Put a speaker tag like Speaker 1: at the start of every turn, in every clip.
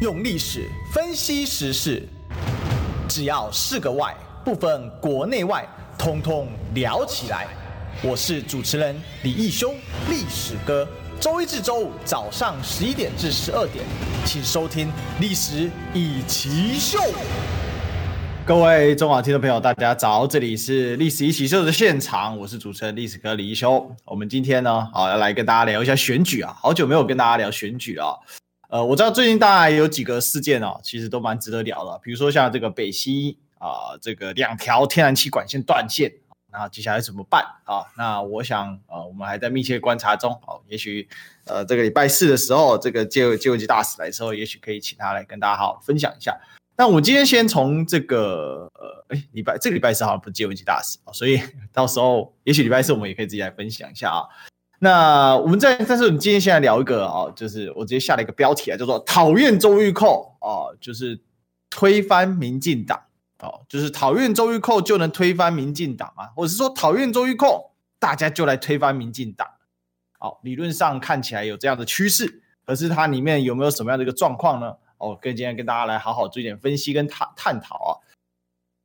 Speaker 1: 用历史分析时事，只要是个“外”，不分国内外，通通聊起来。我是主持人李义修，历史哥。周一至周五早上十一点至十二点，请收听《历史易起秀》。各位中广听众朋友，大家早，这里是《历史易起秀》的现场，我是主持人历史哥李义修。我们今天呢，好要来跟大家聊一下选举啊，好久没有跟大家聊选举了。呃，我知道最近大概有几个事件哦，其实都蛮值得聊的。比如说像这个北溪啊、这个两条天然气管线断线，那接下来怎么办啊？那我想呃，我们还在密切观察中哦。也许呃，这个礼拜四的时候，这个介介文汲大使来的时候，也许可以请他来跟大家好好分享一下。那我们今天先从这个呃，哎，礼拜这个礼拜四好像不是介文汲大使啊，所以 到时候也许礼拜四我们也可以自己来分享一下啊。那我们在，但是我们今天先来聊一个啊，就是我直接下了一个标题啊，叫做“讨厌周玉蔻”啊，就是推翻民进党哦，就是讨厌周玉蔻就能推翻民进党吗？或者是说讨厌周玉蔻，大家就来推翻民进党？好，理论上看起来有这样的趋势，可是它里面有没有什么样的一个状况呢？哦，跟今天跟大家来好好做一点分析跟探探讨啊。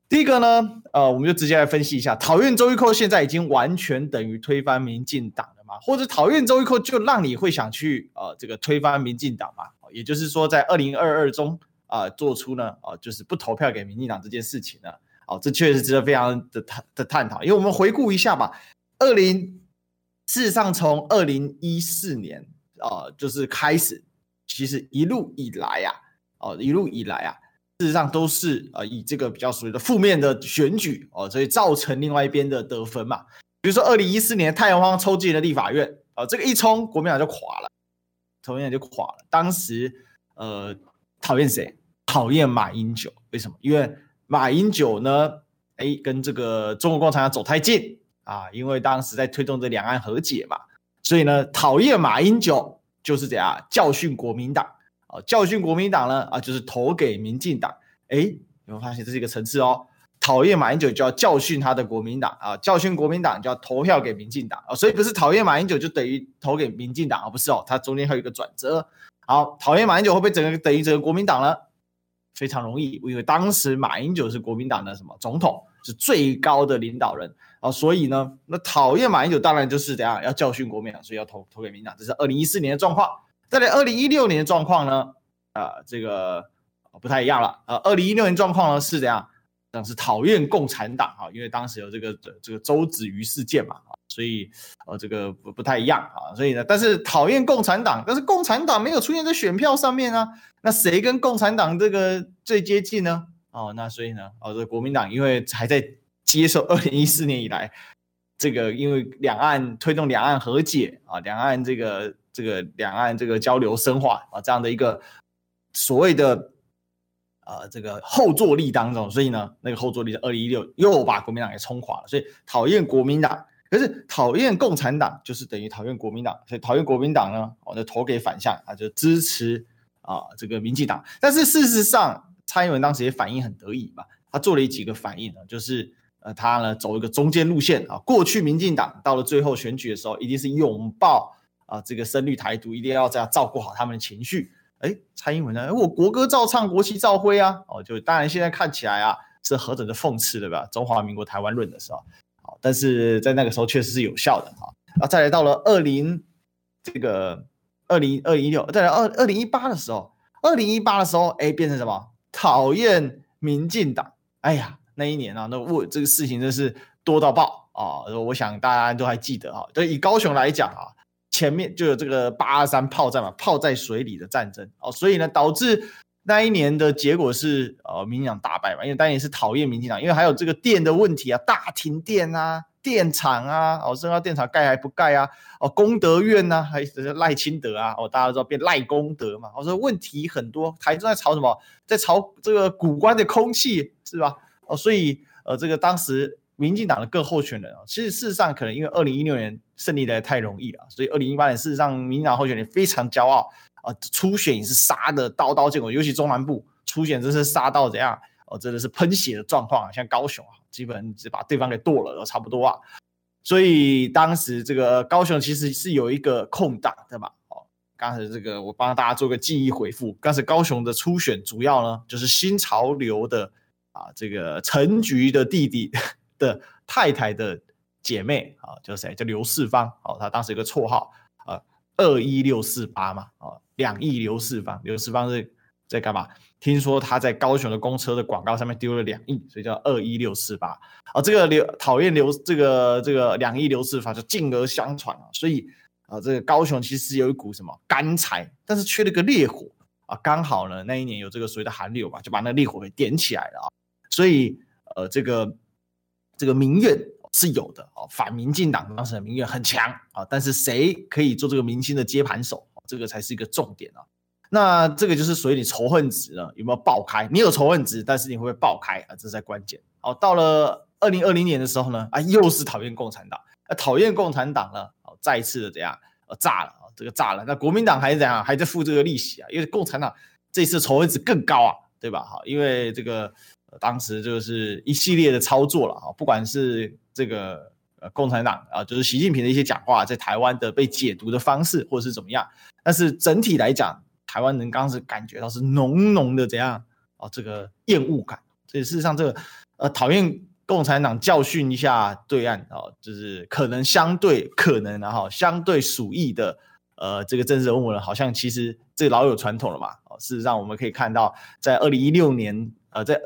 Speaker 1: 第一个呢，呃，我们就直接来分析一下，讨厌周玉蔻现在已经完全等于推翻民进党。或者讨厌周玉蔻就让你会想去呃这个推翻民进党嘛？也就是说，在二零二二中啊、做出呢啊、就是不投票给民进党这件事情呢，哦，这确实值得非常的探的探讨。因为我们回顾一下吧，二零事实上从二零一四年啊、就是开始，其实一路以来啊哦一路以来啊，事实上都是呃以这个比较所谓的负面的选举哦，所以造成另外一边的得分嘛。比如说，二零一四年太阳花抽进了立法院，啊、呃，这个一冲，国民党就垮了，国民党就垮了。当时，呃，讨厌谁？讨厌马英九。为什么？因为马英九呢，哎，跟这个中国共产党走太近啊，因为当时在推动这两岸和解嘛，所以呢，讨厌马英九就是这样教训国民党啊，教训国民党呢啊，就是投给民进党。哎，有没有发现这是一个层次哦？讨厌马英九就要教训他的国民党啊，教训国民党就要投票给民进党啊，所以不是讨厌马英九就等于投给民进党啊，不是哦，它中间还有一个转折。好，讨厌马英九会不会整个等于整个国民党呢？非常容易，因为当时马英九是国民党的什么总统，是最高的领导人啊，所以呢，那讨厌马英九当然就是怎样要教训国民党，所以要投投给民进党。这是二零一四年的状况。再来二零一六年的状况呢？啊，这个不太一样了啊，二零一六年状况呢是怎样？是讨厌共产党啊，因为当时有这个这个周子瑜事件嘛，所以呃这个不不太一样啊，所以呢，但是讨厌共产党，但是共产党没有出现在选票上面啊，那谁跟共产党这个最接近呢？哦，那所以呢，哦这国民党因为还在接受二零一四年以来这个因为两岸推动两岸和解啊，两岸这个这个两岸这个交流深化啊这样的一个所谓的。呃，这个后坐力当中，所以呢，那个后坐力在二零一六又把国民党给冲垮了。所以讨厌国民党，可是讨厌共产党就是等于讨厌国民党。所以讨厌国民党呢，我就投给反向啊，就支持啊这个民进党。但是事实上，蔡英文当时也反应很得意嘛，他做了几个反应呢，就是呃他呢走一个中间路线啊。过去民进党到了最后选举的时候，一定是拥抱啊这个深绿台独，一定要这样照顾好他们的情绪。哎，蔡英文呢？我国歌照唱，国旗照挥啊！哦，就当然现在看起来啊，是何等的讽刺，对吧？中华民国台湾论的时候，好，但是在那个时候确实是有效的哈。啊，再来到了二零这个二零二零一六，再来二二零一八的时候，二零一八的时候，哎，变成什么？讨厌民进党。哎呀，那一年啊，那我这个事情真是多到爆啊！我想大家都还记得哈。对，以高雄来讲啊。前面就有这个八二三炮战嘛，炮在水里的战争哦，所以呢，导致那一年的结果是呃，民进党大败嘛，因为当年是讨厌民进党，因为还有这个电的问题啊，大停电啊，电厂啊，哦，深澳电厂盖还不盖啊，哦，功德院啊，还是赖清德啊，哦，大家都知道变赖功德嘛，我、哦、说问题很多，台中在炒什么，在炒这个古关的空气是吧？哦，所以呃，这个当时。民进党的各候选人啊，其实事实上可能因为二零一六年胜利的太容易了，所以二零一八年事实上民进党候选人非常骄傲啊，初选也是杀的刀刀见骨，尤其中南部初选真是杀到怎样哦，真的是喷血的状况啊，像高雄啊，基本只把对方给剁了都差不多啊，所以当时这个高雄其实是有一个空档的嘛，哦，刚才这个我帮大家做个记忆回复。刚才高雄的初选主要呢，就是新潮流的啊，这个陈菊的弟弟的太太的姐妹啊，叫谁？叫刘四芳。哦，他当时有个绰号啊，二一六四八嘛，啊，两亿刘四芳。刘四芳是在干嘛？听说他在高雄的公车的广告上面丢了两亿，所以叫二一六四八。啊，这个刘讨厌刘这个这个两亿刘四芳就进而相传啊，所以啊，这个高雄其实有一股什么干柴，但是缺了个烈火啊，刚好呢那一年有这个所谓的寒流吧，就把那烈火给点起来了啊，所以呃这个这个民怨是有的啊，反民进党当时的民怨很强啊，但是谁可以做这个明星的接盘手，这个才是一个重点啊。那这个就是属于你仇恨值呢，有没有爆开？你有仇恨值，但是你会不会爆开啊？这才关键。好，到了二零二零年的时候呢，啊，又是讨厌共产党，啊，讨厌共产党呢，好，再一次的怎样？呃，炸了啊，这个炸了。那国民党还是怎样？还在付这个利息啊？因为共产党这次仇恨值更高啊，对吧？好，因为这个、当时就是一系列的操作了啊，不管是这个呃共产党啊，就是习近平的一些讲话，在台湾的被解读的方式，或者是怎么样，但是整体来讲。台湾人刚是感觉到是浓浓的怎样啊？这个厌恶感，所以事实上这个呃讨厌共产党教训一下对岸啊，就是可能相对可能然后相对鼠疫的呃这个政治人物呢，好像其实这老有传统了嘛。事实上我们可以看到，在二零一六年呃，在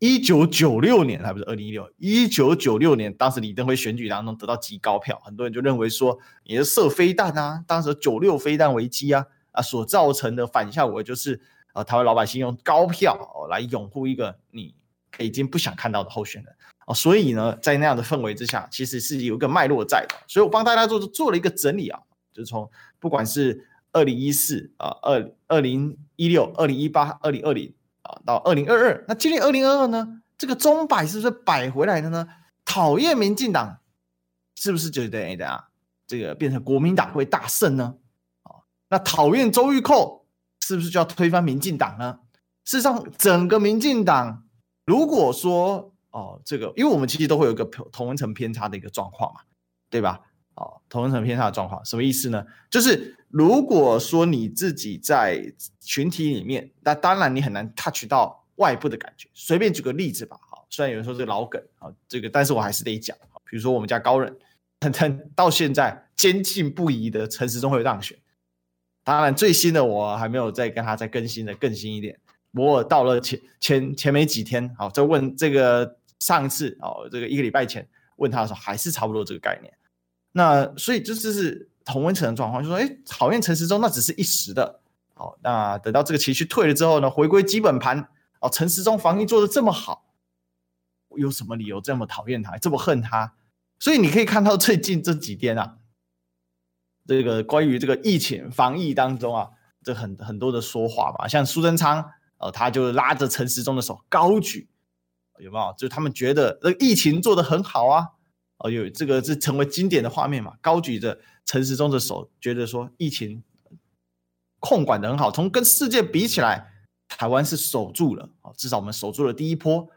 Speaker 1: 一九九六年还不是二零一六一九九六年，当时李登辉选举当中得到极高票，很多人就认为说你是射飞弹啊，当时九六飞弹危机啊。啊，所造成的反效果就是，呃，台湾老百姓用高票哦来拥护一个你已经不想看到的候选人哦，所以呢，在那样的氛围之下，其实是有一个脉络在的。所以我帮大家做做了一个整理啊，就是从不管是二零一四啊、二二零一六、二零一八、二零二零到二零二二，那今年二零二二呢，这个钟摆是不是摆回来的呢？讨厌民进党是不是就等于的啊？这个变成国民党会大胜呢？那讨厌周玉蔻是不是就要推翻民进党呢？事实上，整个民进党如果说哦，这个，因为我们其实都会有一个同温层偏差的一个状况嘛，对吧？哦，同温层偏差的状况什么意思呢？就是如果说你自己在群体里面，那当然你很难 touch 到外部的感觉。随便举个例子吧，好，虽然有人说这个老梗啊，这个，但是我还是得讲。比如说我们家高人，他到现在坚信不疑的陈时中会有当选。当然，最新的我还没有再跟他再更新的更新一点。我到了前前前没几天，好，再问这个上次哦，这个一个礼拜前问他的时候，还是差不多这个概念。那所以这就是同温层的状况，就说，哎，讨厌陈时中那只是一时的，好，那等到这个情绪退了之后呢，回归基本盘，哦，陈时中防疫做的这么好，我有什么理由这么讨厌他，这么恨他？所以你可以看到最近这几天啊。这个关于这个疫情防疫当中啊，这很很多的说话吧，像苏贞昌，呃，他就拉着陈时中的手高举，有没有？就他们觉得这个疫情做的很好啊，哦，有这个是成为经典的画面嘛，高举着陈时中的手，觉得说疫情控管得很好，从跟世界比起来，台湾是守住了，哦，至少我们守住了第一波，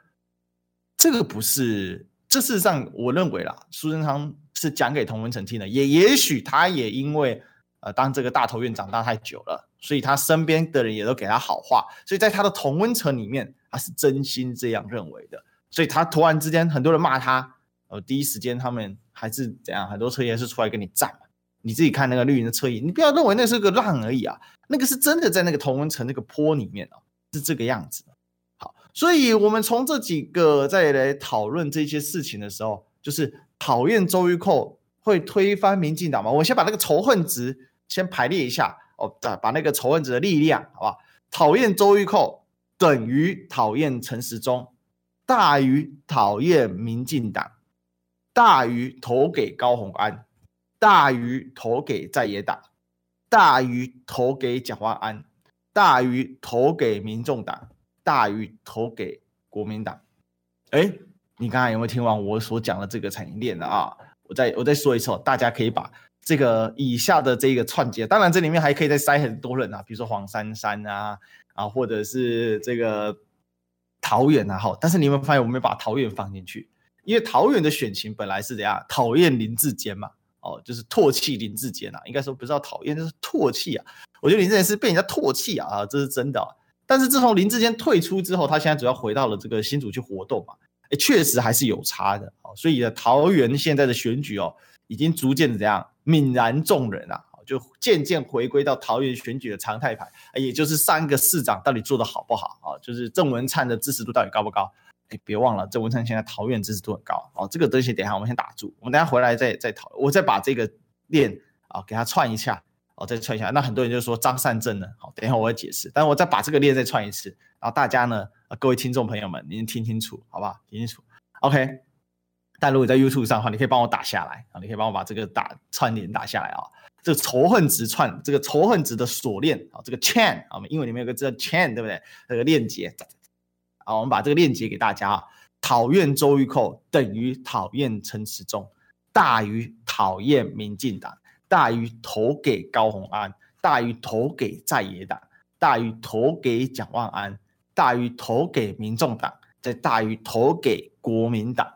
Speaker 1: 这个不是，这事实上我认为啦，苏贞昌。是讲给同温层听的，也也许他也因为呃当这个大头院长大太久了，所以他身边的人也都给他好话，所以在他的同温层里面，他是真心这样认为的。所以他突然之间很多人骂他，呃，第一时间他们还是怎样，很多车也是出来跟你战。你自己看那个绿营的侧翼，你不要认为那是个浪而已啊，那个是真的在那个同温层那个坡里面啊，是这个样子。好，所以我们从这几个再来讨论这些事情的时候，就是。讨厌周玉蔻会推翻民进党吗？我先把那个仇恨值先排列一下哦，把把那个仇恨值的力量，好吧？讨厌周玉蔻等于讨厌陈时中，大于讨厌民进党，大于投给高虹安，大于投给在野党，大于投给蒋万安，大于投给民众党，大于投给国民党。哎。你刚才有没有听完我所讲的这个产业链的啊？我再我再说一次，大家可以把这个以下的这个串接，当然这里面还可以再塞很多人啊，比如说黄珊珊啊啊，或者是这个桃园啊，好，但是你有没有发现我没有把桃园放进去？因为桃园的选情本来是怎样，讨厌林志坚嘛，哦，就是唾弃林志坚啊，应该说不是要讨厌，就是唾弃啊。我觉得林志坚是被人家唾弃啊，啊，这是真的。但是自从林志坚退出之后，他现在主要回到了这个新竹去活动嘛，哎，确实还是有差的啊。所以呢，桃园现在的选举哦，已经逐渐怎样泯然众人啊，就渐渐回归到桃园选举的常态牌，也就是三个市长到底做得好不好啊？就是郑文灿的支持度到底高不高？哎，别忘了，这文灿现在桃园支持度很高哦。这个东西等一下我们先打住，我们等下回来再再讨。我再把这个链啊给它串一下。哦，再串一下，那很多人就说张善政呢？好，等一下我会解释。但我再把这个链再串一次，然后大家呢，各位听众朋友们，您听清楚，好不好？听清楚，OK。但如果在 YouTube 上的话，你可以帮我打下来啊，你可以帮我把这个打串联打下来啊。这个仇恨值串，这个仇恨值的锁链啊，这个 chain 啊，我们英文里面有个字 chain，对不对？这个链接，啊，我们把这个链接给大家啊。讨厌周玉蔻等于讨厌陈时中，大于讨厌民进党。大于投给高虹安，大于投给在野党，大于投给蒋万安，大于投给民众党，再大于投给国民党。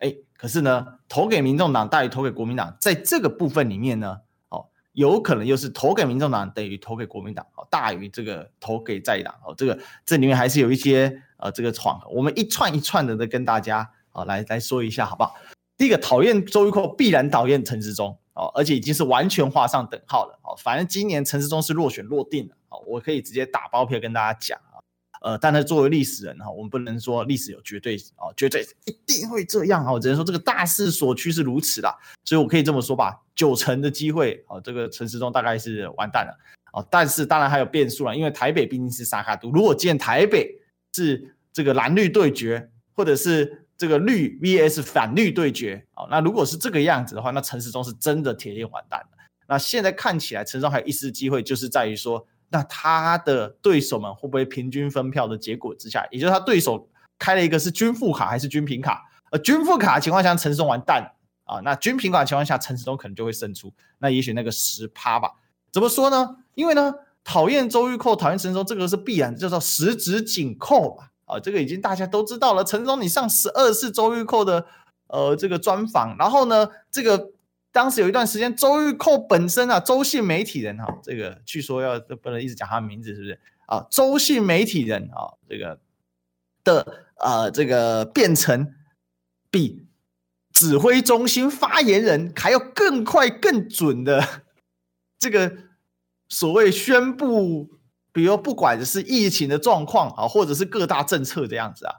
Speaker 1: 哎，可是呢，投给民众党大于投给国民党，在这个部分里面呢，哦，有可能又是投给民众党等于投给国民党，哦，大于这个投给在野党，哦，这个这里面还是有一些呃这个闯。我们一串一串的的跟大家啊来来说一下，好不好？第一个讨厌周玉蔻，必然讨厌陈时中。哦，而且已经是完全画上等号了。哦，反正今年陈时中是落选落定了。哦，我可以直接打包票跟大家讲啊。呃，但是作为历史人哈，我们不能说历史有绝对哦，绝对一定会这样啊。我只能说这个大势所趋是如此啦。所以我可以这么说吧，九成的机会，哦，这个陈时中大概是完蛋了。哦，但是当然还有变数了，因为台北毕竟是沙卡都。如果建台北是这个蓝绿对决，或者是。这个绿 VS 反绿对决啊，那如果是这个样子的话，那陈时中是真的铁定完蛋了。那现在看起来，陈时中还有一丝机会，就是在于说，那他的对手们会不会平均分票的结果之下，也就是他对手开了一个是军副卡还是军平卡？呃，军副卡情况下，陈时中完蛋啊。那军平卡情况下，陈时中可能就会胜出。那也许那个十趴吧？怎么说呢？因为呢，讨厌周玉蔻，讨厌陈时中，这个是必然，叫做十指紧扣吧。啊，这个已经大家都知道了。陈时中，你上十二次周玉蔻的呃这个专访，然后呢，这个当时有一段时间，周玉蔻本身啊，周姓媒体人哈、这个据说要不能一直讲他的名字，是不是啊？周姓媒体人啊，这个的呃这个变成比指挥中心发言人还要更快更准的这个所谓宣布。比如不管是疫情的状况啊，或者是各大政策这样子啊，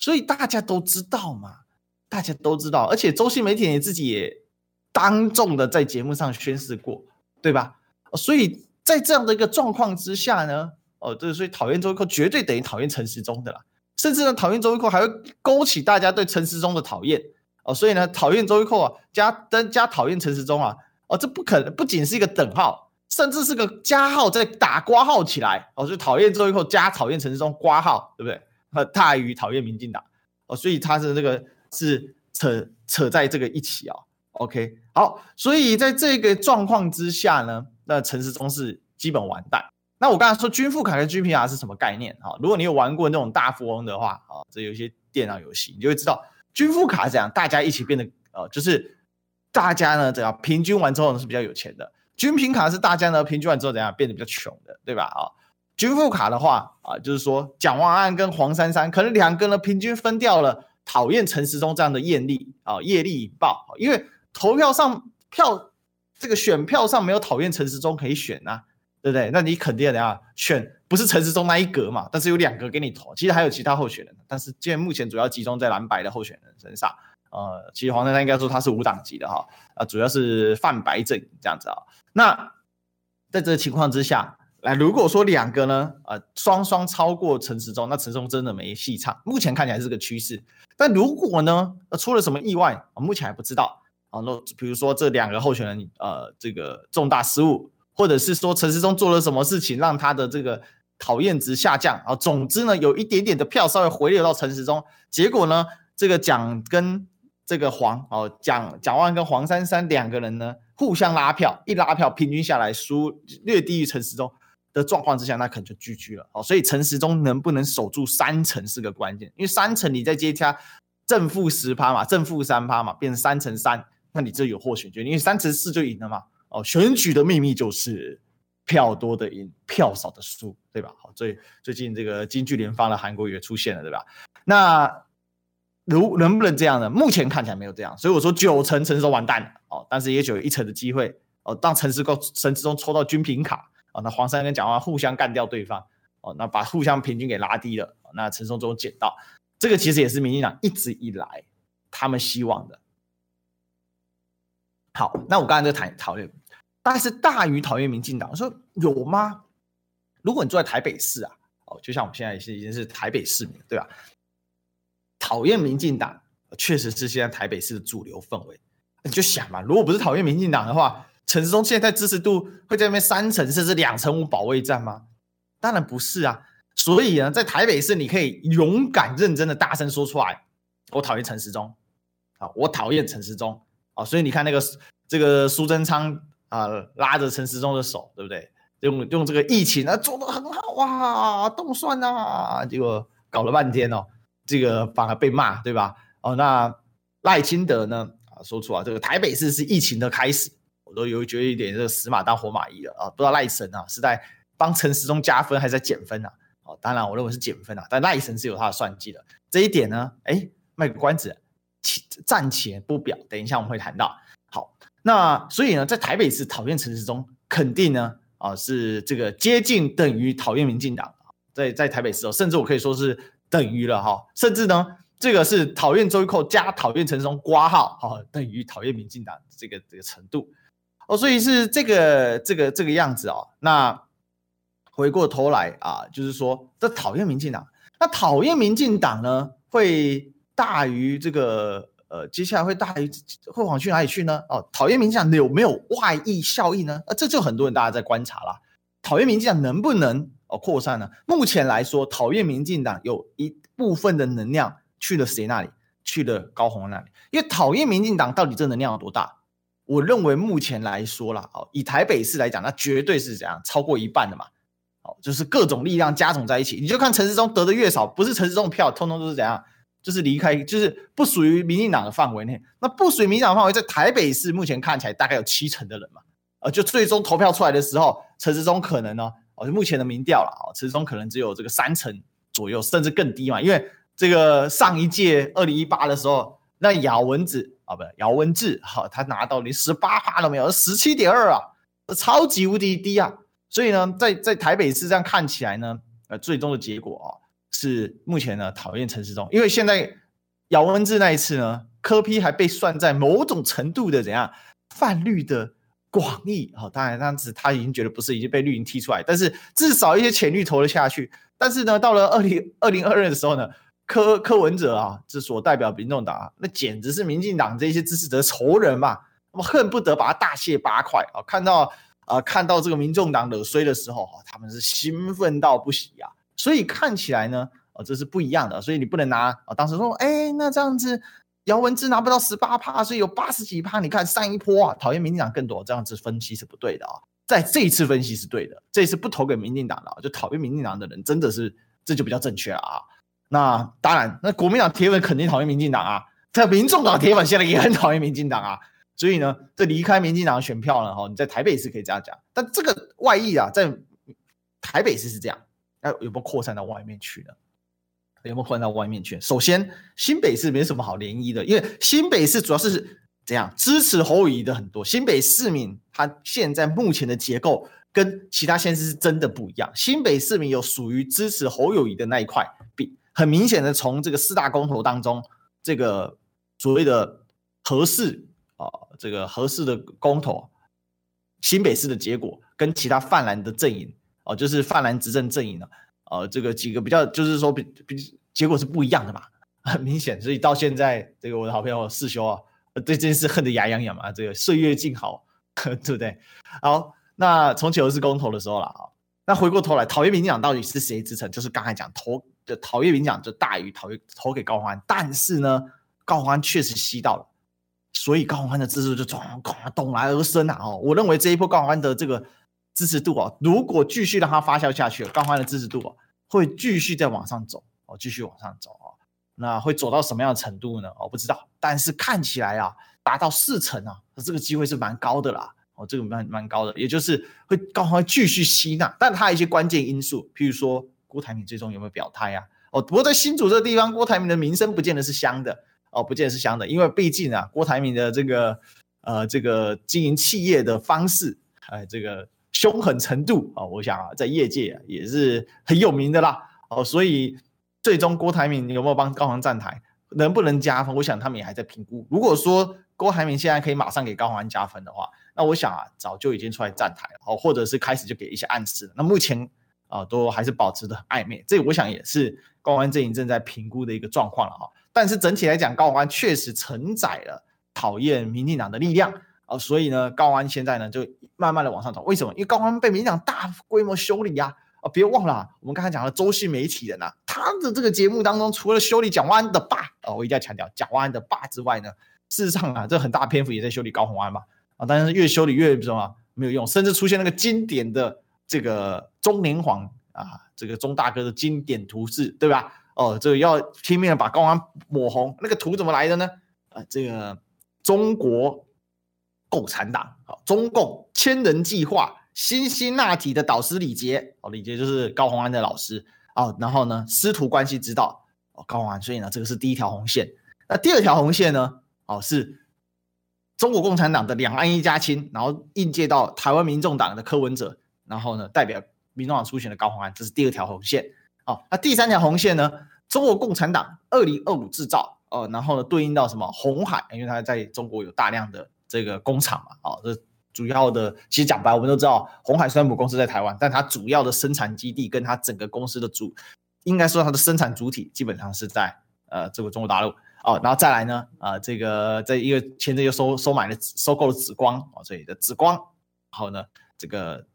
Speaker 1: 所以大家都知道嘛，大家都知道，而且周姓媒体也自己也当众的在节目上宣示过，对吧？所以在这样的一个状况之下呢，哦，这所以讨厌周玉蔻绝对等于讨厌陈时中的啦，甚至呢，讨厌周玉蔻还会勾起大家对陈时中的讨厌哦，所以呢，讨厌周玉蔻啊，加登加讨厌陈时中啊，哦，这不可能，不仅是一个等号。甚至是个加号，在打挂号起来哦，就讨厌周玉蔻加讨厌陈时中挂号，对不对？和大于讨厌民进党哦，所以他是这个是扯扯在这个一起啊、哦。OK，好，所以在这个状况之下呢，那陈时中是基本完蛋。那我刚才说军富卡跟军平卡是什么概念啊？如果你有玩过那种大富翁的话啊，这有一些电脑游戏，你就会知道军富卡是这样，大家一起变得呃，就是大家呢这样平均完之后呢是比较有钱的。军平卡是大家呢平均完之后怎样变得比较穷的，对吧？啊，军副卡的话啊，就是说蒋万安跟黄珊珊可能两个呢平均分掉了讨厌陈时中这样的业力啊，业力引爆，因为投票上票这个选票上没有讨厌陈时中可以选啊，对不对？那你肯定怎样选？不是陈时中那一格嘛？但是有两个给你投，其实还有其他候选人，但是现在目前主要集中在蓝白的候选人身上。呃，其实黄珊珊应该说他是无党籍的哈，啊，主要是泛白阵这样子啊。那在这个情况之下，来如果说两个呢，呃，双双超过陈时中，那陈时中真的没戏唱。目前看起来是个趋势，但如果呢，呃，出了什么意外，啊，目前还不知道啊。那比如说这两个候选人，呃，这个重大失误，或者是说陈时中做了什么事情让他的这个讨厌值下降啊，总之呢，有一点点的票稍微回流到陈时中，结果呢，这个蒋跟这个黄哦，蒋蒋万跟黄珊珊两个人呢，互相拉票，一拉票平均下来输略低于陈时中的状况之下，那可能就 GG 了哦。所以陈时中能不能守住三成是个关键，因为三成你再接加正负十趴嘛，正负三趴嘛，变成三成三，那你这有获选权，因为三成四就赢了嘛。哦，选举的秘密就是票多的赢，票少的输，对吧？好，最最近这个京剧联发的韩国瑜出现了，对吧？那如能不能这样呢？目前看起来没有这样，所以我说九成陈时中完蛋了哦，但是也许有一成的机会哦，当陈时中陈时中抽到均平卡哦，那黄珊跟蒋万互相干掉对方哦，那把互相平均给拉低了，那陈时中捡到，这个其实也是民进党一直以来他们希望的。好，那我刚才在谈讨厌，但是大于讨厌民进党，说有吗？如果你住在台北市啊，哦，就像我们现在是已经是台北市民，对吧？讨厌民进党，确实是现在台北市的主流氛围。你就想嘛，如果不是讨厌民进党的话，陈时中现在支持度会在那边三成甚至两成五保卫战吗？当然不是啊。所以呢，在台北市，你可以勇敢认真的大声说出来，我讨厌陈时中，啊，我讨厌陈时中。啊，所以你看那个这个苏贞昌啊，拉着陈时中的手，对不对？用用这个疫情啊，做得很好啊，动算啊，结果搞了半天哦，这个反而被骂，对吧？哦，那赖清德呢？啊，说出啊，这个台北市是疫情的开始，我都有觉得一点这个死马当活马医了啊，不知道赖神啊是在帮陈时中加分还是在减分啊？哦，当然我认为是减分啊，但赖神是有他的算计的。这一点呢，哎，卖个关子。暂且不表，等一下我们会谈到。好，那所以呢，在台北市讨厌陈时中，肯定呢啊是这个接近等于讨厌民进党。在在台北市哦，甚至我可以说是等于了哈，甚至呢这个是讨厌周玉蔻加讨厌陈时中括号哈，等于讨厌民进党这个这个程度哦，所以是这个这个这个样子哦。那回过头来啊，就是说这讨厌民进党，那讨厌民进党呢会。大于这个呃，接下来会大于会往去哪里去呢？哦，讨厌民进党有没有外溢效应呢？啊，这就很多人大家在观察了。讨厌民进党能不能哦扩散呢？目前来说，讨厌民进党有一部分的能量去了谁那里？去了高虹那里。因为讨厌民进党到底这能量有多大？我认为目前来说啦，哦，以台北市来讲，那绝对是怎样超过一半的嘛。哦，就是各种力量加总在一起，你就看陈时中得的越少，不是陈时中票，通通都是怎样？就是离开，就是不属于民进党的范围内。那不属于民进党范围，在台北市目前看起来大概有七成的人嘛。呃，就最终投票出来的时候，陈时中可能呢，哦目前的民调了啊，陈时中可能只有这个三成左右，甚至更低嘛。因为这个上一届二零一八的时候，那姚文智啊，不，姚文智，好，他拿到连十八趴都没有，十七点二啊，超级无敌低啊。所以呢，在在台北市这样看起来呢，呃，最终的结果啊。是目前呢讨厌陈时中，因为现在姚文智那一次呢，柯批还被算在某种程度的怎样泛绿的广义，好，当然当时他已经觉得不是，已经被绿营踢出来，但是至少一些浅绿投了下去。但是呢，到了二零二零二二的时候呢，柯柯文哲啊，这所代表民众党啊，那简直是民进党这些支持者的仇人嘛，我恨不得把他大卸八块啊！看到啊，看到这个民众党惹衰的时候，他们是兴奋到不行呀。所以看起来呢，哦，这是不一样的。所以你不能拿哦，当时说，哎，那这样子，姚文智拿不到十八趴，所以有八十几趴。你看上一波啊，讨厌民进党更多，这样子分析是不对的啊。在这一次分析是对的，这一次不投给民进党的，就讨厌民进党的人，真的是这就比较正确了啊。那当然，那国民党铁粉肯定讨厌民进党啊，在民众党铁粉现在也很讨厌民进党啊。所以呢，这离开民进党的选票呢，哈，你在台北市可以这样讲，但这个外溢啊，在台北市是这样。那有没有扩散到外面去呢？有没有换到外面去？首先，新北市没什么好涟漪的，因为新北市主要是怎样支持侯友谊的很多。新北市民他现在目前的结构跟其他县市是真的不一样。新北市民有属于支持侯友谊的那一块，比很明显的从这个四大公投当中，这个所谓的合适啊，这个合适的公投，新北市的结果跟其他泛蓝的阵营。哦，就是泛蓝执政阵营的，呃，这个几个比较，就是说比比结果是不一样的嘛，很明显。所以到现在，这个我的好朋友世修啊，对这件事恨得牙痒痒嘛，这个岁月静好，对不对？好，那重启核四公投的时候了啊，那回过头来，讨厌民进党到底是谁支撑？就是刚才讲投的讨厌民进党就大于讨厌投给高欢，但是呢，高欢确实吸到了，所以高欢的支持就咚咚咚来而生啊！哦，我认为这一波高欢的这个。支持度啊，如果继续让它发酵下去，高虹安的支持度啊，会继续再往上走哦，继续往上走啊，那会走到什么样的程度呢？我不知道，但是看起来啊，达到四成啊，这个机会是蛮高的啦。哦，这个蛮蛮高的，也就是会高雄会继续吸纳，但它一些关键因素，譬如说郭台铭最终有没有表态啊？哦，不过在新竹这个地方，郭台铭的名声不见得是香的哦，不见得是香的，因为毕竟啊，郭台铭的这个呃这个经营企业的方式，哎，这个凶狠程度啊、我想啊，在业界也是很有名的啦。哦，所以最终郭台铭有没有帮高虹站台，能不能加分？我想他们也还在评估。如果说郭台铭现在可以马上给高虹安加分的话，那我想啊，早就已经出来站台了，哦，或者是开始就给一些暗示。那目前啊，都还是保持的暧昧，这我想也是高虹安阵营正在评估的一个状况了哈。但是整体来讲，高虹安确实承载了讨厌民进党的力量啊，所以呢，高安现在呢就慢慢的往上走。为什么？因为高安被民进党大规模修理呀。啊，别忘了，我们刚才讲的周姓媒体人呐，他的这个节目当中，除了修理蒋万安的爸，啊，我一定要强调蒋万安的爸之外呢，事实上啊，这很大篇幅也在修理高洪安嘛，啊，但是越修理越什么没有用，甚至出现那个经典的这个中年黄啊，这个钟大哥的经典图示，对吧？哦，这个要拼命的把高安抹红，那个图怎么来的呢？啊，这个中国共产党啊，中共千人计划。辛辛那提的导师李杰，哦，李杰就是高洪安的老师啊。然后呢，师徒关系知道哦，高洪安，所以呢，这个是第一条红线。那第二条红线呢，哦，是中国共产党的两岸一家亲，然后应届到台湾民众党的柯文哲，然后呢，代表民众党出选的高洪安，这是第二条红线。哦，那第三条红线呢，中国共产党二零二五制造，哦，然后呢，对应到什么红海，因为它在中国有大量的这个工厂嘛，哦，这。主要的，其实讲白，我们都知道，红海虽然母公司在台湾，但它主要的生产基地跟它整个公司的主，应该说它的生产主体基本上是在呃这个中国大陆哦，然后再来呢，啊、这个在一个前阵又收收买了收购了紫光哦，这里的紫光，然后呢这个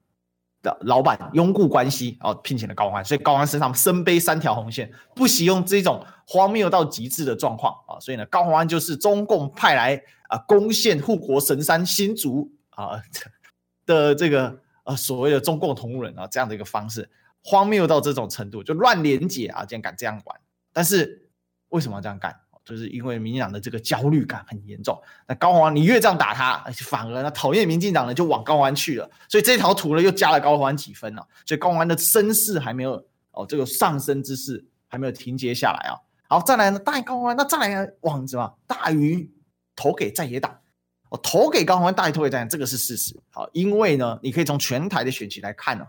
Speaker 1: 的老板拥护关系哦，聘请了高欢，所以高欢身上身背三条红线，不惜用这种荒谬到极致的状况啊，所以呢高欢就是中共派来啊、攻陷护国神山新竹。啊 的这个呃所谓的中共同路人啊，这样的一个方式荒谬到这种程度，就乱连结啊，竟然敢这样管。但是为什么要这样干？就是因为民进党的这个焦虑感很严重。那高虹安，你越这样打他，反而呢讨厌民进党呢就往高虹安去了。所以这条图呢又加了高虹安几分了，啊。所以高虹安的声势还没有哦，这个上升之势还没有停歇下来啊。好，再来呢，大于高虹安，那再来呢往什么？大于投给在野党。哦投给高虹安，大于投给在野党，这个是事实。好，因为呢，你可以从全台的选举来看呢，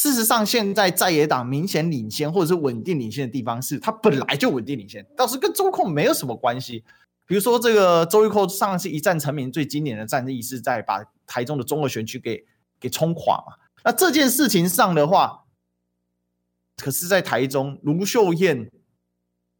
Speaker 1: 事实上现在在野党明显领先或者是稳定领先的地方是，它本来就稳定领先，倒是跟中控没有什么关系。比如说这个周玉蔻上次一战成名最经典的战役是在把台中的中二选区给给冲垮嘛。那这件事情上的话，可是在台中卢秀燕，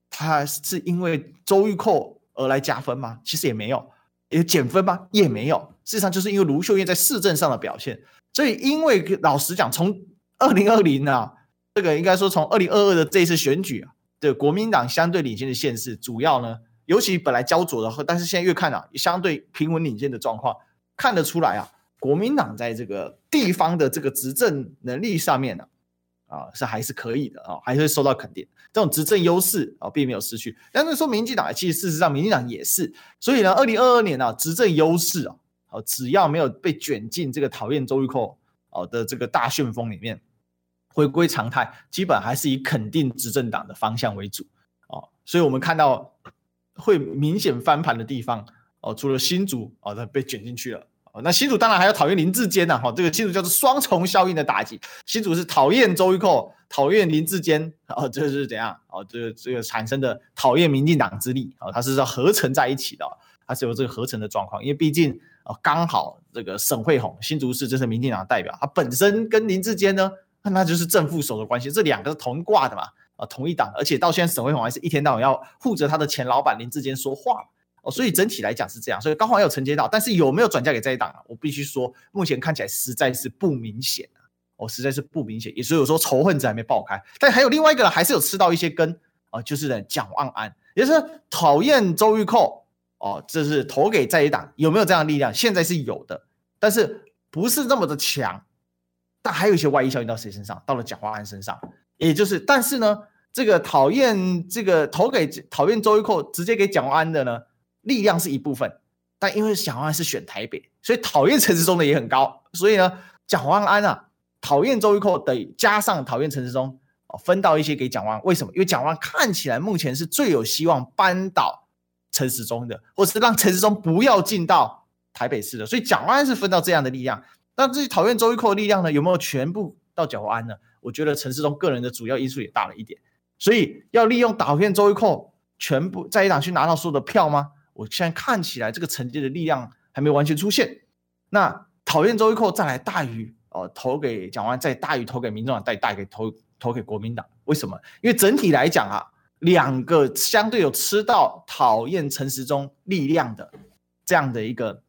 Speaker 1: 她是因为周玉蔻而来加分吗？其实也没有。有减分吗？也没有。事实上，就是因为卢秀燕在市政上的表现，所以因为老实讲，从二零二零啊，这个应该说从二零二二的这一次选举啊，对国民党相对领先的县市，主要呢，尤其本来焦灼的，但是现在越看啊，相对平稳领先的状况，看得出来啊，国民党在这个地方的这个执政能力上面呢、啊。啊，是还是可以的啊，还是会受到肯定。这种执政优势啊，并没有失去。但是说民进党，其实事实上民进党也是。所以呢，二零二二年呢、啊，执政优势啊，只要没有被卷进这个讨厌周玉蔻哦的这个大旋风里面，回归常态，基本还是以肯定执政党的方向为主哦。所以我们看到会明显翻盘的地方哦，除了新竹哦，它被卷进去了。那新竹当然还要讨厌林志坚呐，哈，这个新竹叫做双重效应的打击。新竹是讨厌周玉蔻，讨厌林志坚，哦，这是怎样？哦，这个这个产生的讨厌民进党之力，哦，它是要合成在一起的，它是有这个合成的状况。因为毕竟，哦，刚好这个沈慧虹新竹市这是民进党的代表，他本身跟林志坚呢，那就是正副手的关系，这两个是同一挂的嘛，啊，同一党，而且到现在沈慧虹还是一天到晚要护着他的前老板林志坚说话。哦，所以整体来讲是这样，所以高虹安有承接到，但是有没有转嫁给在野党啊？我必须说，目前看起来实在是不明显啊，哦，实在是不明显，也所以说仇恨值还没爆开。但还有另外一个人，还是有吃到一些根啊，就是呢蒋万安，也就是讨厌周玉蔻哦，这是投给在野党，有没有这样的力量？现在是有的，但是不是那么的强，但还有一些外溢效应到谁身上？到了蒋万安身上，也就是，但是呢，这个讨厌这个投给讨厌周玉蔻直接给蒋万安的呢？力量是一部分，但因为蒋万安是选台北，所以讨厌陈时中的也很高。所以呢，蒋万安啊，讨厌周玉蔻得加上讨厌陈时中，分到一些给蒋万安。为什么？因为蒋万安看起来目前是最有希望扳倒陈时中的，或是让陈时中不要进到台北市的。所以蒋万安是分到这样的力量。那自己讨厌周玉蔻的力量呢，有没有全部到蒋万安呢？我觉得陈时中个人的主要因素也大了一点。所以要利用讨厌周玉蔻全部在一党去拿到所有的票吗？我现在看起来这个成绩的力量还没完全出现。那讨厌周玉蔻再来大于哦投给蒋万，再大于投给民众党，再大于投投给国民党。为什么？因为整体来讲啊，两个相对有吃到讨厌陈时中力量的这样的一个，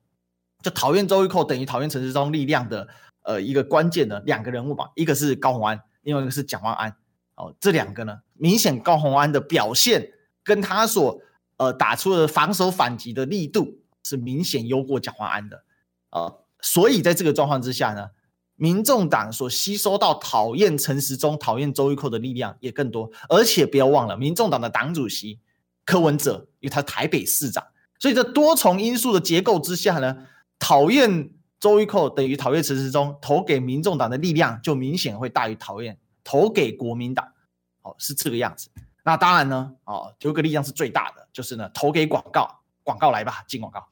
Speaker 1: 就讨厌周玉蔻等于讨厌陈时中力量的呃一个关键的两个人物吧，一个是高虹安，另外一个是蒋万安。哦，这两个呢，明显高虹安的表现跟他所呃打出的防守反击的力度是明显优过蒋万安的，呃，所以在这个状况之下呢，民众党所吸收到讨厌陈时中、讨厌周玉蔻的力量也更多，而且不要忘了，民众党的党主席柯文哲，因为他台北市长，所以这多重因素的结构之下呢，讨厌周玉蔻等于讨厌陈时中，投给民众党的力量就明显会大于讨厌。投给国民党，哦，是这个样子。那当然呢，哦，有个力量是最大的，就是呢，投给广告，广告来吧，进广告。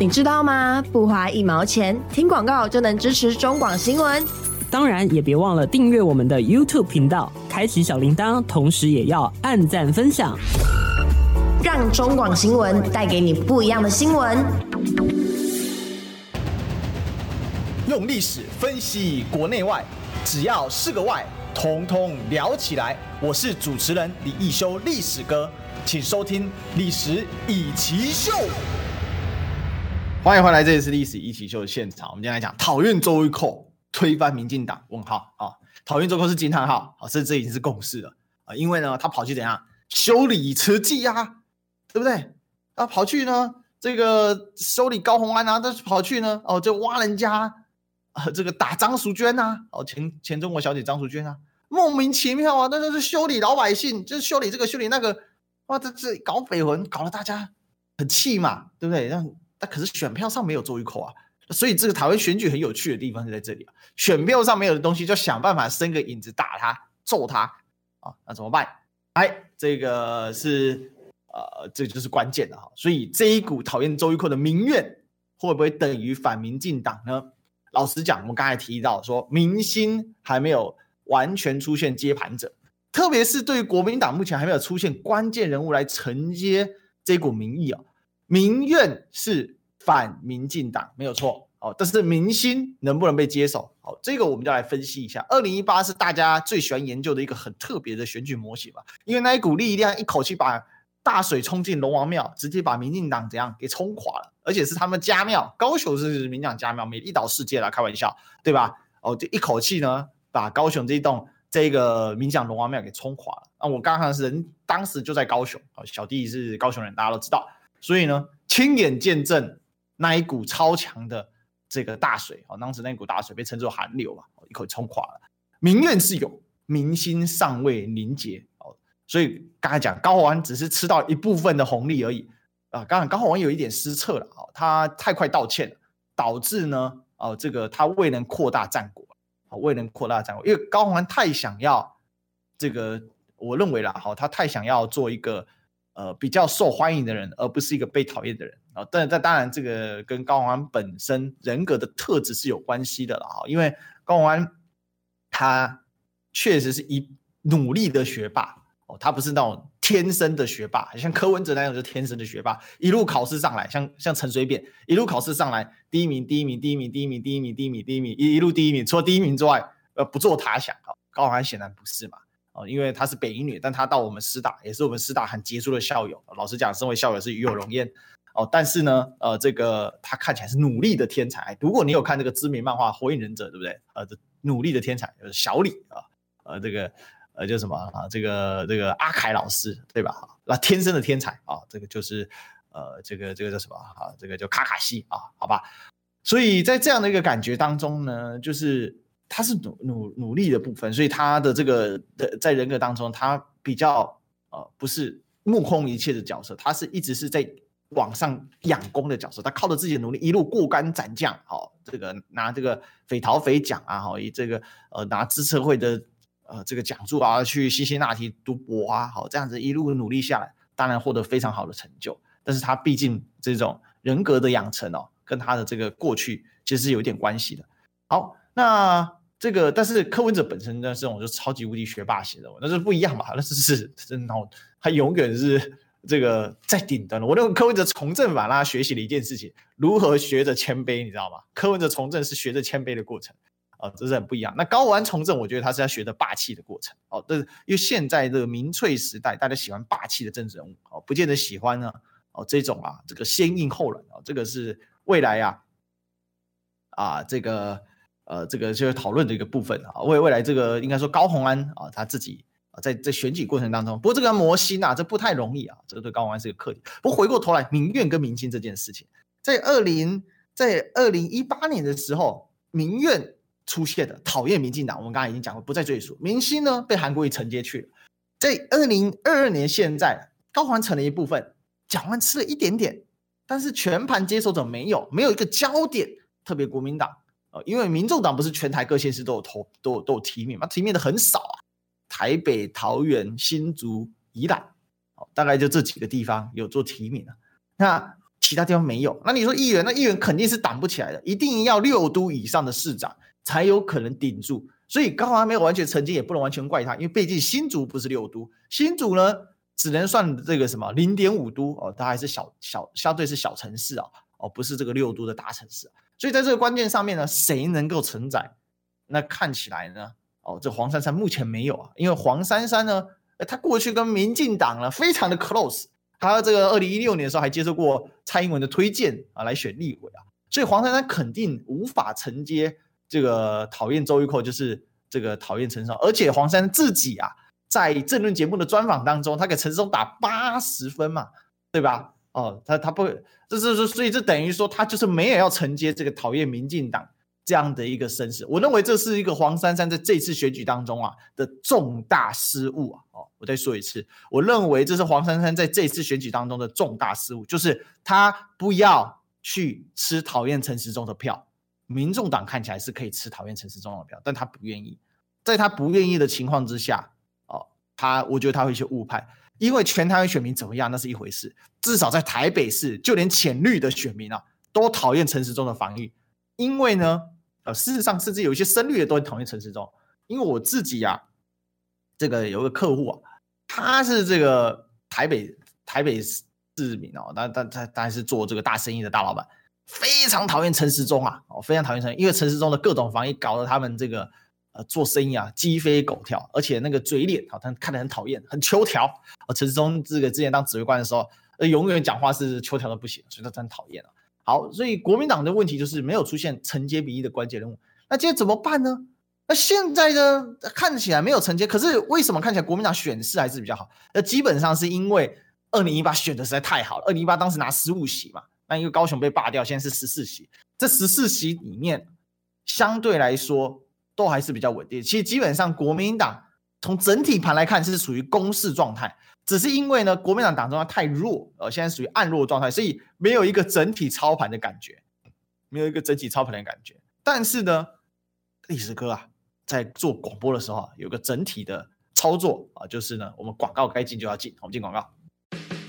Speaker 2: 你知道吗？不花一毛钱，听广告就能支持中广新闻。
Speaker 3: 当然，也别忘了订阅我们的 YouTube 频道，开启小铃铛，同时也要按赞分享，
Speaker 2: 让中广新闻带给你不一样的新闻。
Speaker 4: 用历史分析国内外，只要是个“外”。通通聊起来！我是主持人李易修，历史哥，请收听《历史易起秀》。
Speaker 1: 欢迎回来，这里是《历史易起秀》的现场。我们今天来讲讨厌周玉蔻推翻民进党？问号啊！讨厌周玉蔻是惊叹号啊！这这已经是共识了啊！因为呢，他跑去怎样修理慈济呀？对不对？他跑去呢这个修理高虹安啊，他跑去呢哦，就挖人家啊，这个打张淑娟呐哦，前前中国小姐张淑娟啊。莫名其妙啊！那就是修理老百姓，就是修理这个修理那个，哇，这这搞绯闻，搞得大家很气嘛，对不对？那那可是选票上没有周玉蔻啊，所以这个台湾选举很有趣的地方就在这里啊。选票上没有的东西，就想办法生个影子打他、揍他啊，那怎么办？哎，这个是呃，这就是关键的哈。所以这一股讨厌周玉蔻的民怨，会不会等于反民进党呢？老实讲，我们刚才提到说，民心还没有。完全出现接盘者，特别是对于国民党目前还没有出现关键人物来承接这股民意啊，民怨是反民进党没有错哦，但是民心能不能被接手？好，这个我们就来分析一下。二零一八是大家最喜欢研究的一个很特别的选举模型吧，因为那一股力量一口气把大水冲进龙王庙，直接把民进党怎样给冲垮了，而且是他们家庙，高雄是民进党家庙，美丽岛世界啦，开玩笑对吧？哦，这一口气呢。把高雄这一栋这个民进党龙王庙给冲垮了啊！我刚刚是人，当时就在高雄啊，小弟是高雄人，大家都知道，所以呢，亲眼见证那一股超强的这个大水啊，当时那股大水被称作寒流嘛，一口冲垮了。民怨是有，民心尚未凝结哦，所以刚才讲高虹安只是吃到一部分的红利而已啊。刚才高虹安有一点失策了啊，他太快道歉了，导致呢，哦，这个他未能扩大战果。未能扩大战果，因为高虹安太想要这个，我认为啦，好，他太想要做一个呃比较受欢迎的人，而不是一个被讨厌的人啊。但但当然，这个跟高虹安本身人格的特质是有关系的了哈。因为高虹安他确实是一努力的学霸哦，他不是那种天生的学霸，像柯文哲那种就天生的学霸，一路考试上来，像像陈水扁一路考试上来，第一名，第一名，第一名，第一名，第一名，第一名，第一名，一一路第一名，除了第一名之外，呃，不做他想，高虹安显然不是嘛，哦，因为他是北一女，但他到我们师大也是我们师大很杰出的校友，老实讲，身为校友是与有荣焉，哦，但是呢，呃，这个他看起来是努力的天才，如果你有看这个知名漫画《火影忍者》，对不对？呃，努力的天才就是小李啊，呃，这个。呃，叫什么啊？这个这个阿凯老师对吧？那天生的天才啊，这个就是呃，这个这个叫什么啊？这个叫卡卡西啊，好吧。所以在这样的一个感觉当中呢，就是他是努努努力的部分，所以他的这个的在人格当中，他比较呃不是目空一切的角色，他是一直是在往上仰攻的角色，他靠着自己的努力一路过关斩将，好，这个拿这个匪逃匪奖啊，好，以这个呃拿资策会的呃这个讲座啊，去辛辛那提读博啊，好，这样子一路努力下来，当然获得非常好的成就。但是他毕竟这种人格的养成哦，跟他的这个过去其实是有点关系的。好，那这个但是柯文哲本身呢，这种就超级无敌学霸型的，那是不一样嘛，那是是真的，他永远是。这个在顶端了。我认为柯文哲从政法让他学习了一件事情：如何学着谦卑，你知道吗？柯文哲从政是学着谦卑的过程啊，这是很不一样。那高虹安从政，我觉得他是要学的霸气的过程哦。但是因为现在这个民粹时代，大家喜欢霸气的政治人物哦，不见得喜欢呢哦这种啊这个先硬后软哦，这个是未来呀啊这个呃这个就是讨论的一个部分啊。未未来这个应该说高虹安啊他自己啊。在在选举过程当中，不过这个磨心啊，这不太容易啊，这个对高虹安是个课题。不过回过头来，民怨跟民心这件事情，在二零在二零一八年的时候，民怨出现的，讨厌民进党，我们刚才已经讲过，不再赘述。民心呢，被韩国瑜承接去了。在二零二二年，现在高环成了一部分，蒋万吃了一点点，但是全盘接手者没有，没有一个焦点，特别国民党呃，因为民众党不是全台各县市都有投都有都有提名嘛，提名的很少啊。台北、桃园、新竹、宜兰，大概就这几个地方有做提名，那其他地方没有。那你说议员，那议员肯定是挡不起来的，一定要六都以上的市长才有可能顶住。所以高虹安没有完全成绩，也不能完全怪他，因为毕竟新竹不是六都，新竹呢只能算这个什么零点五都哦，它还是小小相对是小城市啊，哦，不是这个六都的大城市。所以在这个关键上面呢，谁能够承载？那看起来呢？哦，这黄珊珊目前没有啊，因为黄珊珊呢，他过去跟民进党呢非常的 close，他这个二零一六年的时候还接受过蔡英文的推荐啊来选立委啊，所以黄珊珊肯定无法承接这个讨厌周玉蔻，就是这个讨厌陈时中，而且黄珊珊自己啊在政论节目的专访当中，他给陈时中打八十分嘛，对吧？哦，他他不，这是所以这等于说他就是没有要承接这个讨厌民进党。这样的一个声势，我认为这是一个黄珊珊在这次选举当中啊的重大失误啊！哦，我再说一次，我认为这是黄珊珊在这次选举当中的重大失误，就是他不要去吃讨厌陈时中的票。民众党看起来是可以吃讨厌陈时中的票，但他不愿意。在他不愿意的情况之下，哦，他我觉得他会去误判，因为全台湾选民怎么样那是一回事，至少在台北市，就连浅绿的选民啊都讨厌陈时中的防御，因为呢。呃，事实上，甚至有一些深绿的都很讨厌陈时中，因为我自己呀、啊，这个有个客户啊，他是这个台北台北市民哦，但但他他是做这个大生意的大老板，非常讨厌陈时中啊，哦，非常讨厌陈，因为陈时中的各种防疫搞得他们这个呃做生意啊鸡飞狗跳，而且那个嘴脸啊，他看得很讨厌，很秋条啊。陈时中这个之前当指挥官的时候，呃，永远讲话是秋条的不行，所以他真讨厌啊。好，所以国民党的问题就是没有出现承接比例的关键人物。那接着怎么办呢？那现在呢，看起来没有承接，可是为什么看起来国民党选势还是比较好？那基本上是因为二零一八选的实在太好了。二零一八当时拿十五席嘛，那因为高雄被罢掉，现在是十四席。这十四席里面，相对来说都还是比较稳定。其实基本上国民党从整体盘来看是属于攻势状态。只是因为呢，国民党党中央太弱，呃，现在属于暗弱状态，所以没有一个整体操盘的感觉，没有一个整体操盘的感觉。但是呢，历史哥啊，在做广播的时候啊，有个整体的操作啊，就是呢，我们广告该进就要进，我们进广告。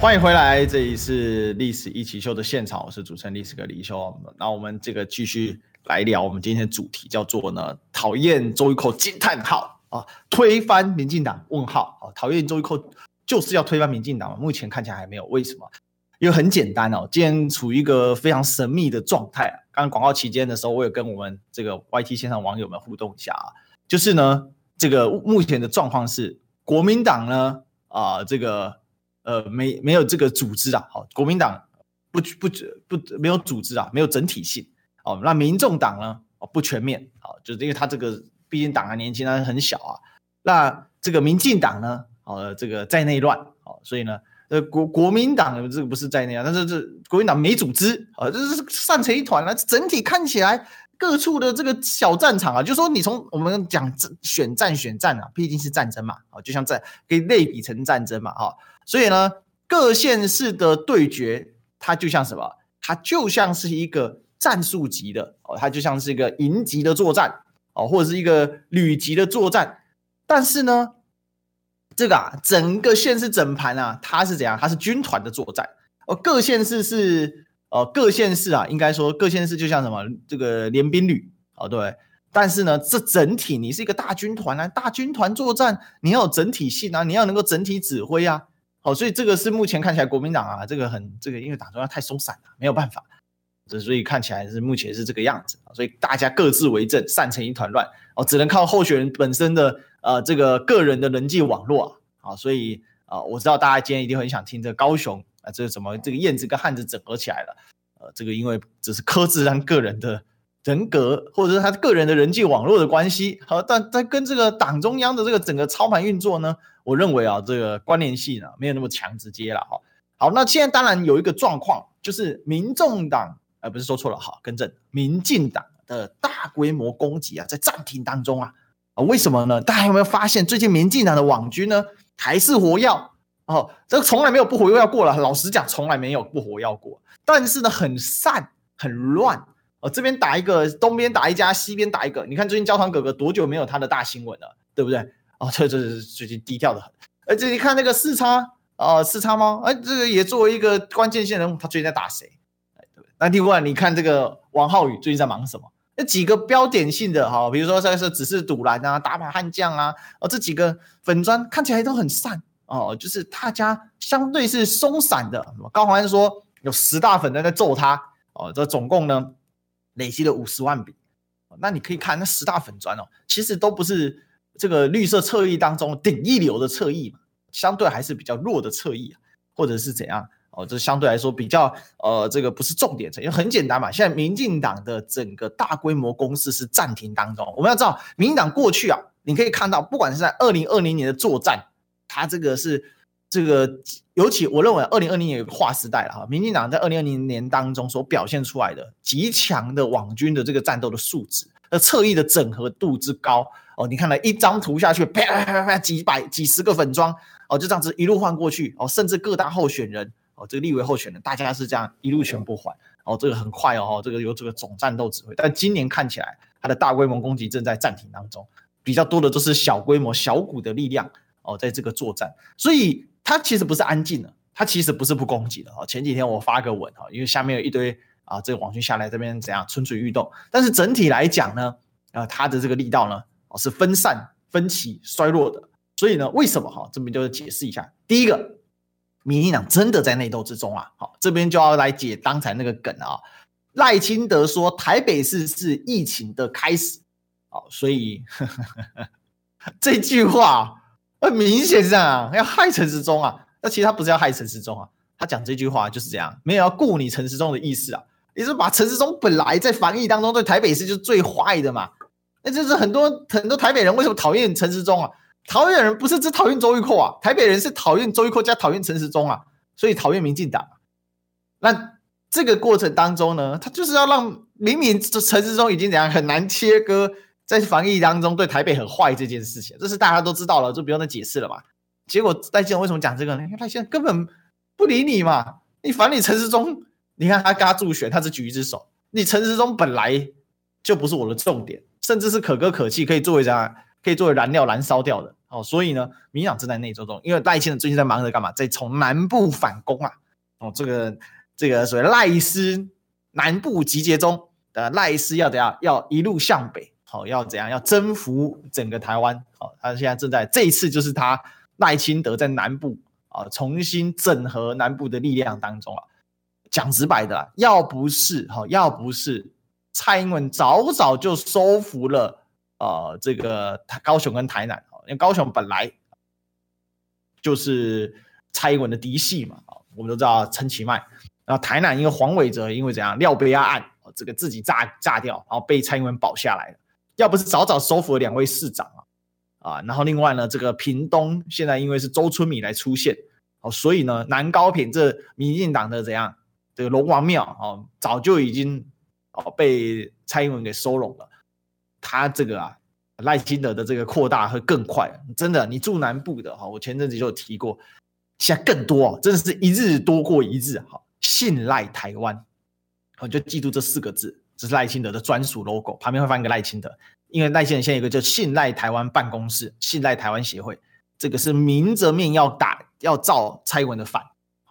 Speaker 1: 欢迎回来，这里是《历史一起秀》的现场，我是主持人历史哥李修。那我们这个继续来聊，我们今天的主题叫做呢，讨厌周一蔻惊叹号啊，推翻民进党问号啊，讨厌周一蔻就是要推翻民进党，目前看起来还没有，为什么？因为很简单哦，今天处于一个非常神秘的状态。刚刚广告期间的时候，我有跟我们这个 YT 线上网友们互动一下啊，就是呢，这个目前的状况是国民党呢啊、呃，这个呃没没有这个组织啊，好，国民党不不不没有组织啊，没有整体性哦。那民众党呢？哦，不全面哦，就是因为他这个毕竟党还年轻，他很小啊。那这个民进党呢？哦，这个在内乱哦，所以呢，呃，国国民党这个不是在内啊，但是这国民党没组织啊，这是散成一团了。整体看起来。各处的这个小战场啊，就说你从我们讲选战选战啊，毕竟是战争嘛，哦，就像在可以类比成战争嘛，哈，所以呢，各县市的对决，它就像什么？它就像是一个战术级的哦，它就像是一个营级的作战哦，或者是一个旅级的作战。但是呢，这个啊，整个县市整盘啊，它是怎样？它是军团的作战哦，各县市是。呃，各县市啊，应该说各县市就像什么这个联兵旅哦，对。但是呢，这整体你是一个大军团啊，大军团作战，你要有整体性啊，你要能够整体指挥啊。好，所以这个是目前看起来国民党啊，这个很这个，因为党中央太松散了，没有办法。这所以看起来是目前是这个样子，所以大家各自为政，散成一团乱哦，只能靠候选人本身的呃这个个人的人际网络啊。好，所以啊、我知道大家今天一定很想听这高雄。啊，这个什么？这个燕子跟汉子整合起来了，呃，这个因为只是柯志安个人的人格，或者是他个人的人际网络的关系，好，但但跟这个党中央的这个整个操盘运作呢，我认为啊，这个关联性啊，没有那么强直接了哈。好，那现在当然有一个状况，就是民众党，呃，不是说错了哈，更正，民进党的大规模攻击啊，在暂停当中啊，啊，为什么呢？大家有没有发现，最近民进党的网军呢，还是活跃？哦，这个从来没有不活跃过了。老实讲，从来没有不活跃过。但是呢，很散，很乱。哦，这边打一个，东边打一家，西边打一个。你看最近焦糖哥哥多久没有他的大新闻了，对不对？哦，这这是最近低调的很。而且你看那个四叉，哦，四叉猫，哎，这个也作为一个关键性人物，他最近在打谁？对不对？那另外你看这个王浩宇最近在忙什么？那几个标点性的哈，比如说这是只是赌篮啊，打把悍将啊，哦，这几个粉砖看起来都很散。哦，就是大家相对是松散的。高虹安说有十大粉在在揍他，哦，这总共呢累积了五十万笔。那你可以看那十大粉砖哦，其实都不是这个绿色侧翼当中顶一流的侧翼嘛，相对还是比较弱的侧翼，或者是怎样？哦，这相对来说比较呃，这个不是重点，因为很简单嘛。现在民进党的整个大规模攻势是暂停当中。我们要知道，民进党过去啊，你可以看到，不管是在二零二零年的作战。他这个是这个，尤其我认为二零二零年有个划时代了哈。民进党在二零二零年当中所表现出来的极强的网军的这个战斗的素质，呃，侧翼的整合度之高哦，你看了一张图下去，啪啪啪啪，几百几十个粉装哦，就这样子一路换过去哦，甚至各大候选人哦，这个立委候选人，大家是这样一路全部换哦，这个很快哦，这个有这个总战斗指挥，但今年看起来他的大规模攻击正在暂停当中，比较多的都是小规模小股的力量。哦，在这个作战，所以他其实不是安静的，他其实不是不攻击的。哦，前几天我发个文哈，因为下面有一堆啊，这个网军下来这边怎样蠢蠢欲动，但是整体来讲呢，啊，他的这个力道呢，哦，是分散、分歧、衰弱的。所以呢，为什么哈？这边就解释一下。第一个，民进党真的在内斗之中啊。好，这边就要来解刚才那个梗啊。赖清德说台北市是疫情的开始，好，所以呵呵呵这句话。很明显是这样啊，要害陈时中啊，那其实他不是要害陈时中啊，他讲这句话就是这样，没有要顾你陈时中的意思啊，也是把陈时中本来在防疫当中对台北市就是最坏的嘛，那就是很多很多台北人为什么讨厌陈时中啊？讨厌人不是只讨厌周玉蔻啊，台北人是讨厌周玉蔻加讨厌陈时中啊，所以讨厌民进党。那这个过程当中呢，他就是要让明明陈时中已经怎样很难切割。在防疫当中对台北很坏这件事情，这是大家都知道了，就不用再解释了嘛。结果赖先生为什么讲这个呢？因为赖清德根本不理你嘛。你反你陈时中，你看他嘎助选，他只举一只手。你陈时中本来就不是我的重点，甚至是可歌可泣，可以作为啥，可以作为燃料燃烧掉的。哦，所以呢，民党正在内斗中，因为赖清德最近在忙着干嘛？在从南部反攻啊。哦，这个这个所谓赖斯南部集结中的赖斯要怎样？要一路向北。好，要怎样？要征服整个台湾。好，他现在正在这一次，就是他赖清德在南部啊，重新整合南部的力量当中啊。讲直白的，要不是哈，要不是蔡英文早早就收服了啊，这个高雄跟台南。因为高雄本来就是蔡英文的嫡系嘛。我们都知道陈其迈然后台南因为黄伟哲因为怎样廖杯亚案，这个自己炸炸掉，然后被蔡英文保下来了。要不是早早收服了两位市长啊，啊，然后另外呢，这个屏东现在因为是周春米来出现，哦，所以呢，南高屏这民进党的怎样这个龙王庙哦，早就已经哦被蔡英文给收拢了。他这个啊赖清德的这个扩大会更快，真的，你住南部的哈，我前阵子就有提过，现在更多哦，真的是一日多过一日哈，信赖台湾，我就记住这四个字。这是赖清德的专属 logo，旁边会放一个赖清德，因为赖清德现在有一个叫信赖台湾办公室、信赖台湾协会，这个是明着面要打要造蔡英文的反，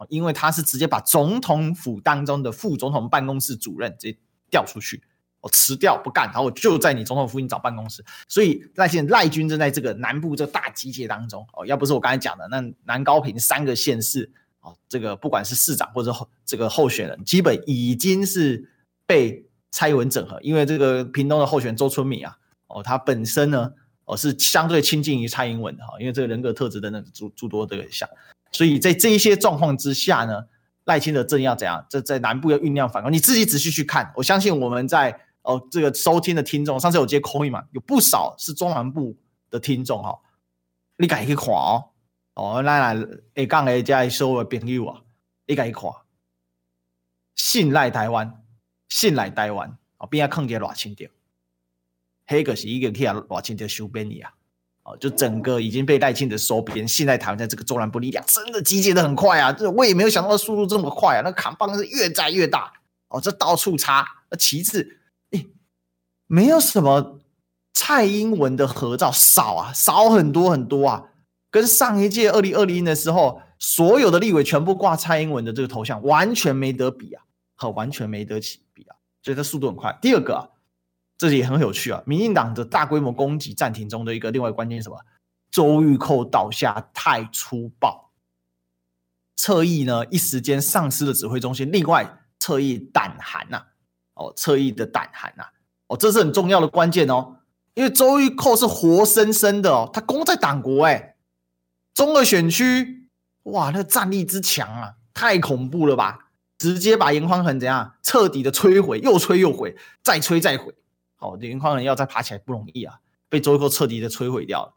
Speaker 1: 因为他是直接把总统府当中的副总统办公室主任直接调出去，我辞掉不干，然后我就在你总统附近找办公室，所以赖现赖军正在这个南部这个大集结当中哦，要不是我刚才讲的那南高屏三个县市哦，这个不管是市长或者候这个候选人，基本已经是被。蔡英文整合，因为这个屏东的候选周春米啊，哦，他本身呢，哦是相对亲近于蔡英文的哈，因为这个人格特质等等诸诸多这个项，所以在这一些状况之下呢，赖清德正要怎样？在在南部要酝酿反攻，你自己仔细去看，我相信我们在哦这个收听的听众，上次有接 call 嘛，有不少是中南部的听众哈，你敢去看哦，哦，那来会讲的这些所有的朋友啊，你敢去看，信赖台湾。信赖台湾啊，边要抗击赖清德，黑个是一个可以让赖清德收编你啊，哦，就整个已经被赖清德收编，信赖台湾在这个中南部力量真的集结的很快啊，这我也没有想到速度这么快啊，那扛棒是越摘越大哦，这到处插。那其次，诶，没有什么蔡英文的合照少啊，少很多很多啊，跟上一届二零二零的时候，所有的立委全部挂蔡英文的这个头像，完全没得比啊，和完全没得起。所以它速度很快。第二个啊，这也很有趣啊。民进党的大规模攻击暂停中的一个另外关键是什么？周玉蔻倒下太粗暴，侧翼呢一时间丧失了指挥中心。另外侧翼胆寒呐，哦，侧翼的胆寒呐，哦，这是很重要的关键哦。因为周玉蔻是活生生的哦，他攻在党国哎，中二选区，哇，那战力之强啊，太恐怖了吧！直接把严宽恒怎样彻底的摧毁，又摧又毁，再摧再毁。好，严宽恒要再爬起来不容易啊，被周玉蔻彻底的摧毁掉了。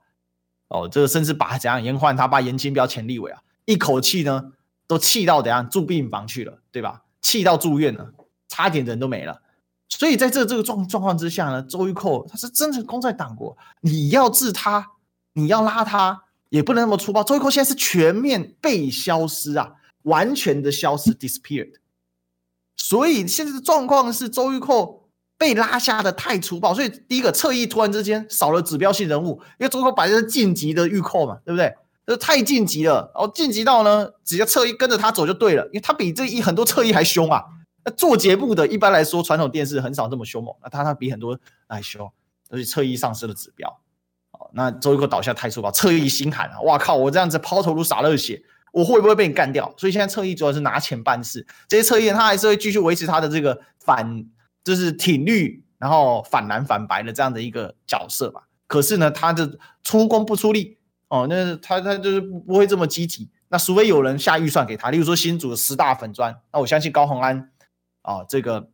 Speaker 1: 哦，这个甚至把怎样颜宽他爸颜清标钱立委啊，一口气呢都气到怎样住病房去了，对吧？气到住院了，差点人都没了。所以在这这个状状况之下呢，周玉蔻他是真的功在党国，你要治他，你要拉他，也不能那么粗暴。周玉蔻现在是全面被消失啊。完全的消失，disappeared。所以现在的状况是周玉蔻被拉下的太粗暴，所以第一个侧翼突然之间少了指标性人物，因为周玉蔻本来是晋级的玉蔻嘛，对不对？这太晋级了，然后晋级到呢，只要侧翼跟着他走就对了，因为他比这一很多侧翼还凶啊。那做节目的一般来说，传统电视很少这么凶猛，那他他比很多还凶，而且侧翼丧失了指标。哦，那周玉蔻倒下太粗暴，侧翼心寒啊！哇靠，我这样子抛头颅洒热血。我会不会被你干掉？所以现在侧翼主要是拿钱办事，这些侧翼他还是会继续维持他的这个反，就是挺绿，然后反蓝反白的这样的一个角色吧。可是呢，他的出工不出力哦，那他他就是不会这么积极。那除非有人下预算给他，例如说新组的十大粉砖，那我相信高虹安啊、哦，这个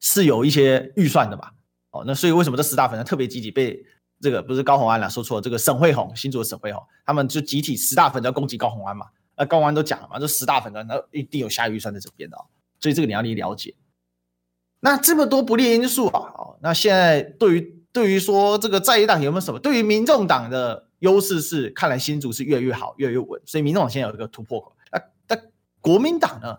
Speaker 1: 是有一些预算的吧？哦，那所以为什么这十大粉砖特别积极被？这个不是高虹安啦，说错了。这个沈慧虹，新竹的沈慧虹，他们就集体十大粉专攻击高虹安嘛。那高虹安都讲了嘛，这十大粉专，那一定有下预算在这边的，所以这个你要你了解。那这么多不利因素啊，哦，那现在对于对于说这个在野党有没有什么？对于民众党的优势是，看来新竹是越来越好，越来越稳，所以民众党现在有一个突破口。那那国民党呢？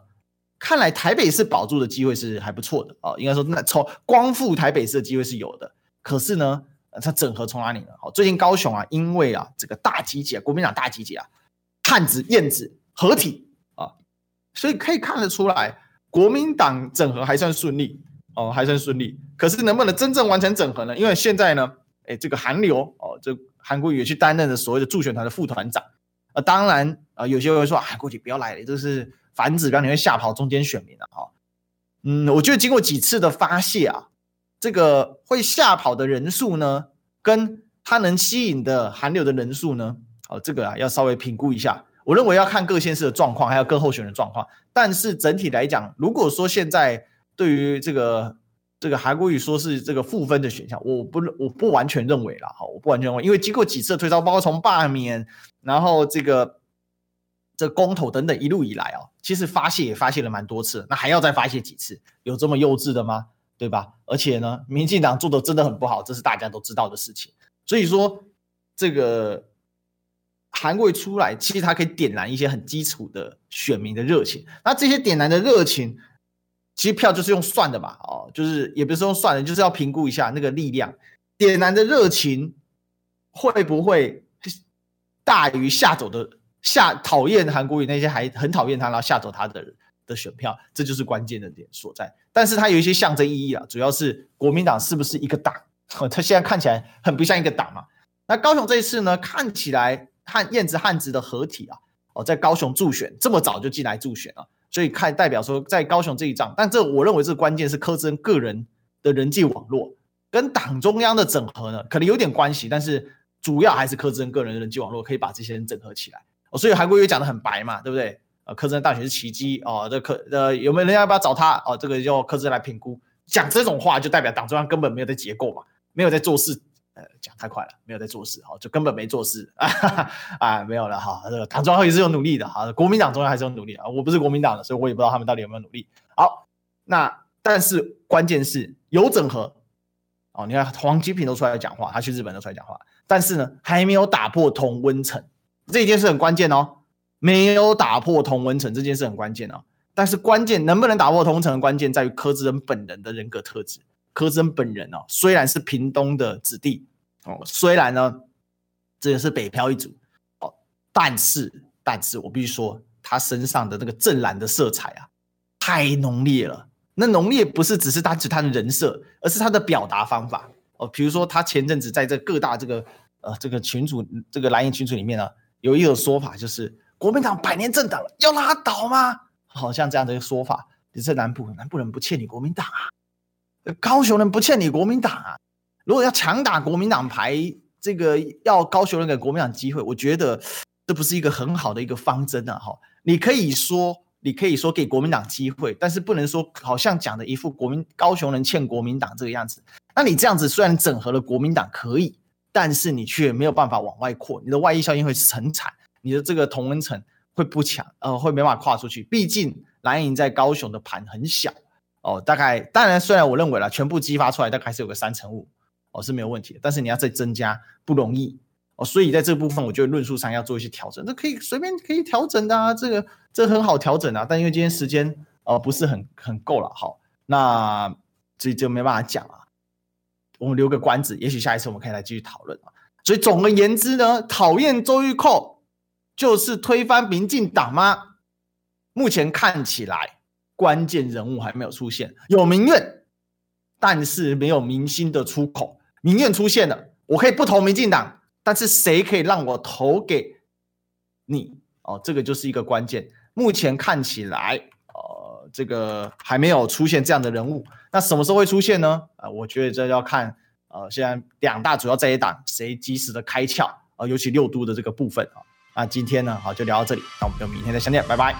Speaker 1: 看来台北市保住的机会是还不错的啊，应该说那从光复台北市的机会是有的。可是呢？它整合从哪里呢？好，最近高雄啊，因为啊这个大集结，国民党大集结啊，汉子燕子合体啊，所以可以看得出来，国民党整合还算顺利哦，还算顺利。可是能不能真正完成整合呢？因为现在呢，哎，这个韩流哦，这韩国瑜也去担任了所谓的助选团的副团长啊。当然啊，有些人会说啊，过去不要来了，这是反指标，你会吓跑中间选民的啊。嗯，我觉得经过几次的发泄啊。这个会吓跑的人数呢，跟他能吸引的韩流的人数呢，哦，这个啊要稍微评估一下。我认为要看各县市的状况，还有各候选人的状况。但是整体来讲，如果说现在对于这个这个韩国瑜说是这个负分的选项，我不我不完全认为了哈，我不完全认为，因为经过几次推敲，包括从罢免，然后这个这公投等等一路以来啊，其实发泄也发泄了蛮多次，那还要再发泄几次？有这么幼稚的吗？对吧？而且呢，民进党做的真的很不好，这是大家都知道的事情。所以说这个。韩国瑜出来，其实他可以点燃一些很基础的选民的热情。那这些点燃的热情，其实票就是用算的嘛，哦，就是也不是用算的，就是要评估一下那个力量。点燃的热情会不会大于吓走的吓讨厌韩国瑜那些还很讨厌他然后吓走他的人的选票？这就是关键的点所在。但是它有一些象征意义啊，主要是国民党是不是一个党？它现在看起来很不像一个党嘛。那高雄这一次呢，看起来。汉燕子汉子的合体啊，哦，在高雄助选这么早就进来助选了，所以看代表说在高雄这一仗，但这我认为这关键是柯志恩个人的人际网络跟党中央的整合呢，可能有点关系，但是主要还是柯志恩个人的人际网络可以把这些人整合起来。哦，所以韩国瑜讲的很白嘛，对不对？呃，柯志恩大学是奇迹哦，这柯呃有没有人要不要找他？哦，这个要柯志恩来评估。讲这种话就代表党中央根本没有在结构嘛，没有在做事。呃讲太快了，没有在做事，哈，就根本没做事啊，啊，没有了，哈，这个党中央也是有努力的，哈，国民党中央还是有努力啊，我不是国民党的，所以我也不知道他们到底有没有努力。好，那但是关键是有整合，哦，你看黄金平都出来讲话，他去日本都出来讲话，但是呢，还没有打破同温层，这一件事很关键哦，没有打破同温层这件事很关键哦，但是关键能不能打破同温层的关键在于柯志恩本人的人格特质。柯志恩本人哦，虽然是屏东的子弟哦，虽然呢，这个是北漂一族哦，但是，但是我必须说，他身上的那个正蓝的色彩啊，太浓烈了。那浓烈不是只是单指他的人设，而是他的表达方法哦。比如说，他前阵子在这各大这个呃这个群组这个蓝营群组里面呢，有一个说法，就是国民党百年政党要拉倒吗？好像这样的一个说法，你这南部南部人不欠你国民党啊。高雄人不欠你国民党啊！如果要强打国民党牌，这个要高雄人给国民党机会，我觉得这不是一个很好的一个方针啊！哈，你可以说，你可以说给国民党机会，但是不能说好像讲的一副国民高雄人欠国民党这个样子。那你这样子虽然整合了国民党可以，但是你却没有办法往外扩，你的外溢效应会是很惨，你的这个同温层会不强，呃，会没办法跨出去。毕竟蓝营在高雄的盘很小。哦，大概当然，虽然我认为了全部激发出来大概还是有个三成五，哦是没有问题的，但是你要再增加不容易哦，所以在这部分我觉得论述上要做一些调整，这可以随便可以调整的啊，这个这很好调整啊，但因为今天时间呃不是很很够了，好，那这就没办法讲啊，我们留个关子，也许下一次我们可以来继续讨论啊。所以总而言之呢，讨厌周玉蔻就是推翻民进党吗？目前看起来。关键人物还没有出现，有民怨，但是没有民心的出口。民怨出现了，我可以不投民进党，但是谁可以让我投给你？哦，这个就是一个关键。目前看起来，呃，这个还没有出现这样的人物。那什么时候会出现呢？啊、呃，我觉得这要看，呃，现在两大主要在野党谁及时的开窍啊、尤其六都的这个部分啊。那今天呢，好，就聊到这里，那我们就明天再相见，拜拜。